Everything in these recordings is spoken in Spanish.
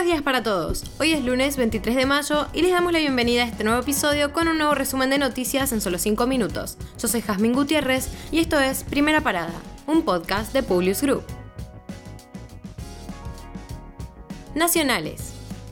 a todos. Hoy es lunes 23 de mayo y les damos la bienvenida a este nuevo episodio con un nuevo resumen de noticias en solo 5 minutos. Yo soy Jazmín Gutiérrez y esto es Primera Parada, un podcast de Publius Group. Nacionales.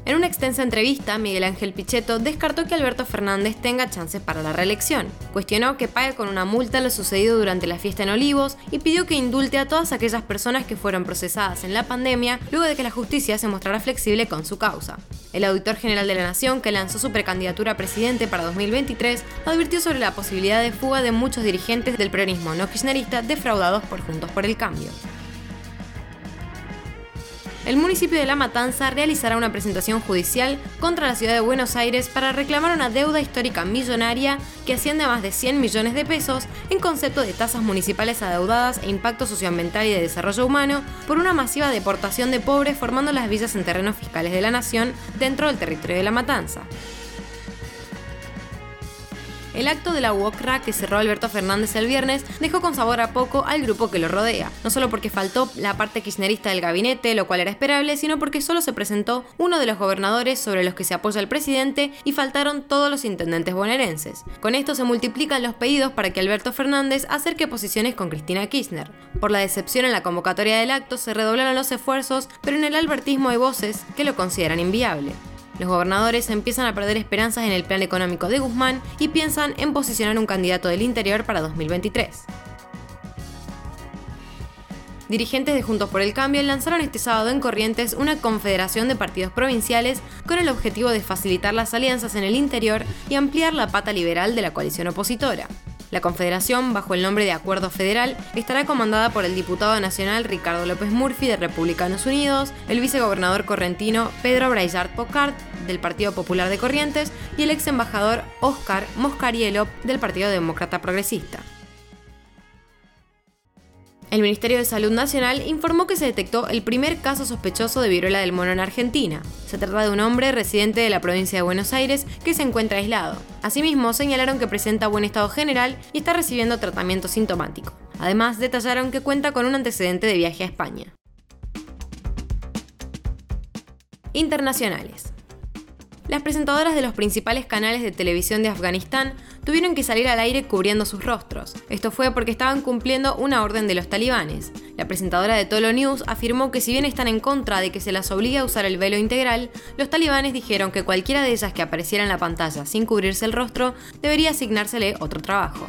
En una extensa entrevista, Miguel Ángel Pichetto descartó que Alberto Fernández tenga chances para la reelección. Cuestionó que pague con una multa lo sucedido durante la fiesta en Olivos y pidió que indulte a todas aquellas personas que fueron procesadas en la pandemia luego de que la justicia se mostrara flexible con su causa. El auditor general de la Nación, que lanzó su precandidatura a presidente para 2023, advirtió sobre la posibilidad de fuga de muchos dirigentes del peronismo no kirchnerista defraudados por Juntos por el Cambio el municipio de La Matanza realizará una presentación judicial contra la ciudad de Buenos Aires para reclamar una deuda histórica millonaria que asciende a más de 100 millones de pesos en concepto de tasas municipales adeudadas e impacto socioambiental y de desarrollo humano por una masiva deportación de pobres formando las villas en terrenos fiscales de la nación dentro del territorio de La Matanza. El acto de la UOCRA que cerró Alberto Fernández el viernes dejó con sabor a poco al grupo que lo rodea, no solo porque faltó la parte kirchnerista del gabinete, lo cual era esperable, sino porque solo se presentó uno de los gobernadores sobre los que se apoya el presidente y faltaron todos los intendentes bonaerenses. Con esto se multiplican los pedidos para que Alberto Fernández acerque posiciones con Cristina Kirchner. Por la decepción en la convocatoria del acto se redoblaron los esfuerzos, pero en el albertismo hay voces que lo consideran inviable. Los gobernadores empiezan a perder esperanzas en el plan económico de Guzmán y piensan en posicionar un candidato del interior para 2023. Dirigentes de Juntos por el Cambio lanzaron este sábado en Corrientes una confederación de partidos provinciales con el objetivo de facilitar las alianzas en el interior y ampliar la pata liberal de la coalición opositora. La Confederación, bajo el nombre de Acuerdo Federal, estará comandada por el diputado nacional Ricardo López Murphy de Republicanos Unidos, el vicegobernador correntino Pedro Braillard Pocard del Partido Popular de Corrientes y el ex embajador Oscar Moscarielo del Partido Demócrata Progresista. El Ministerio de Salud Nacional informó que se detectó el primer caso sospechoso de viruela del mono en Argentina. Se trata de un hombre residente de la provincia de Buenos Aires que se encuentra aislado. Asimismo, señalaron que presenta buen estado general y está recibiendo tratamiento sintomático. Además, detallaron que cuenta con un antecedente de viaje a España. Internacionales. Las presentadoras de los principales canales de televisión de Afganistán tuvieron que salir al aire cubriendo sus rostros. Esto fue porque estaban cumpliendo una orden de los talibanes. La presentadora de Tolo News afirmó que si bien están en contra de que se las obligue a usar el velo integral, los talibanes dijeron que cualquiera de ellas que apareciera en la pantalla sin cubrirse el rostro debería asignársele otro trabajo.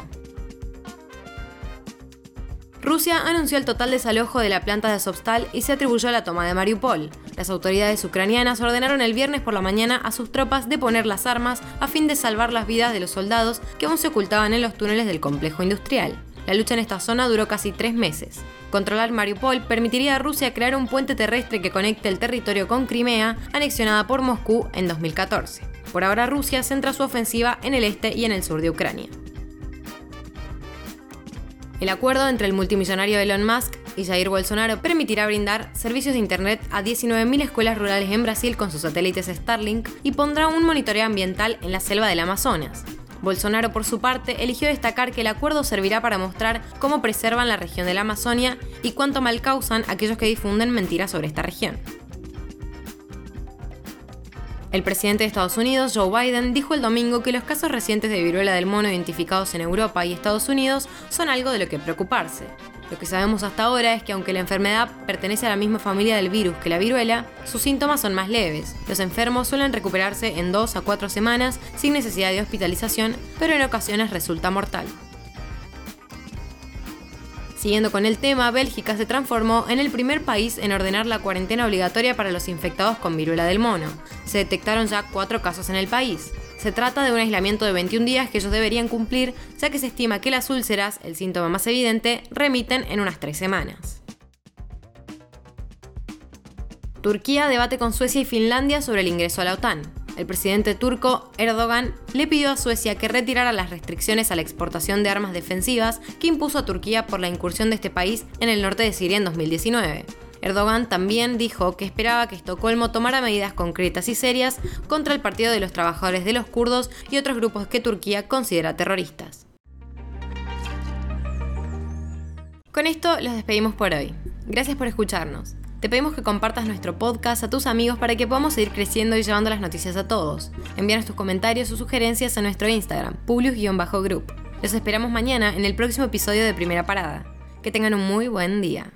Rusia anunció el total desalojo de la planta de Azovstal y se atribuyó la toma de Mariupol. Las autoridades ucranianas ordenaron el viernes por la mañana a sus tropas de poner las armas a fin de salvar las vidas de los soldados que aún se ocultaban en los túneles del complejo industrial. La lucha en esta zona duró casi tres meses. Controlar Mariupol permitiría a Rusia crear un puente terrestre que conecte el territorio con Crimea, anexionada por Moscú en 2014. Por ahora Rusia centra su ofensiva en el este y en el sur de Ucrania. El acuerdo entre el multimillonario Elon Musk y Jair Bolsonaro permitirá brindar servicios de Internet a 19.000 escuelas rurales en Brasil con sus satélites Starlink y pondrá un monitoreo ambiental en la selva del Amazonas. Bolsonaro, por su parte, eligió destacar que el acuerdo servirá para mostrar cómo preservan la región de la Amazonia y cuánto mal causan aquellos que difunden mentiras sobre esta región. El presidente de Estados Unidos, Joe Biden, dijo el domingo que los casos recientes de viruela del mono identificados en Europa y Estados Unidos son algo de lo que preocuparse. Lo que sabemos hasta ahora es que aunque la enfermedad pertenece a la misma familia del virus que la viruela, sus síntomas son más leves. Los enfermos suelen recuperarse en 2 a 4 semanas sin necesidad de hospitalización, pero en ocasiones resulta mortal. Siguiendo con el tema, Bélgica se transformó en el primer país en ordenar la cuarentena obligatoria para los infectados con viruela del mono. Se detectaron ya cuatro casos en el país. Se trata de un aislamiento de 21 días que ellos deberían cumplir, ya que se estima que las úlceras, el síntoma más evidente, remiten en unas tres semanas. Turquía debate con Suecia y Finlandia sobre el ingreso a la OTAN. El presidente turco Erdogan le pidió a Suecia que retirara las restricciones a la exportación de armas defensivas que impuso a Turquía por la incursión de este país en el norte de Siria en 2019. Erdogan también dijo que esperaba que Estocolmo tomara medidas concretas y serias contra el Partido de los Trabajadores de los Kurdos y otros grupos que Turquía considera terroristas. Con esto los despedimos por hoy. Gracias por escucharnos. Te pedimos que compartas nuestro podcast a tus amigos para que podamos seguir creciendo y llevando las noticias a todos. Envíanos tus comentarios o sugerencias a nuestro Instagram, publius-group. Los esperamos mañana en el próximo episodio de Primera Parada. Que tengan un muy buen día.